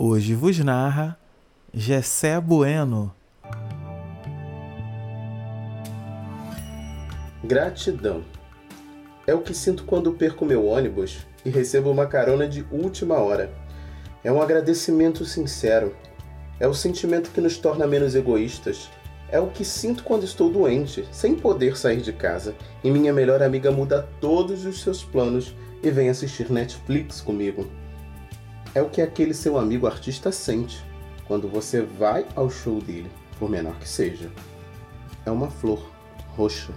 Hoje vos narra Gessé Bueno. Gratidão. É o que sinto quando perco meu ônibus e recebo uma carona de última hora. É um agradecimento sincero. É o sentimento que nos torna menos egoístas. É o que sinto quando estou doente, sem poder sair de casa, e minha melhor amiga muda todos os seus planos e vem assistir Netflix comigo. É o que aquele seu amigo artista sente quando você vai ao show dele, por menor que seja. É uma flor roxa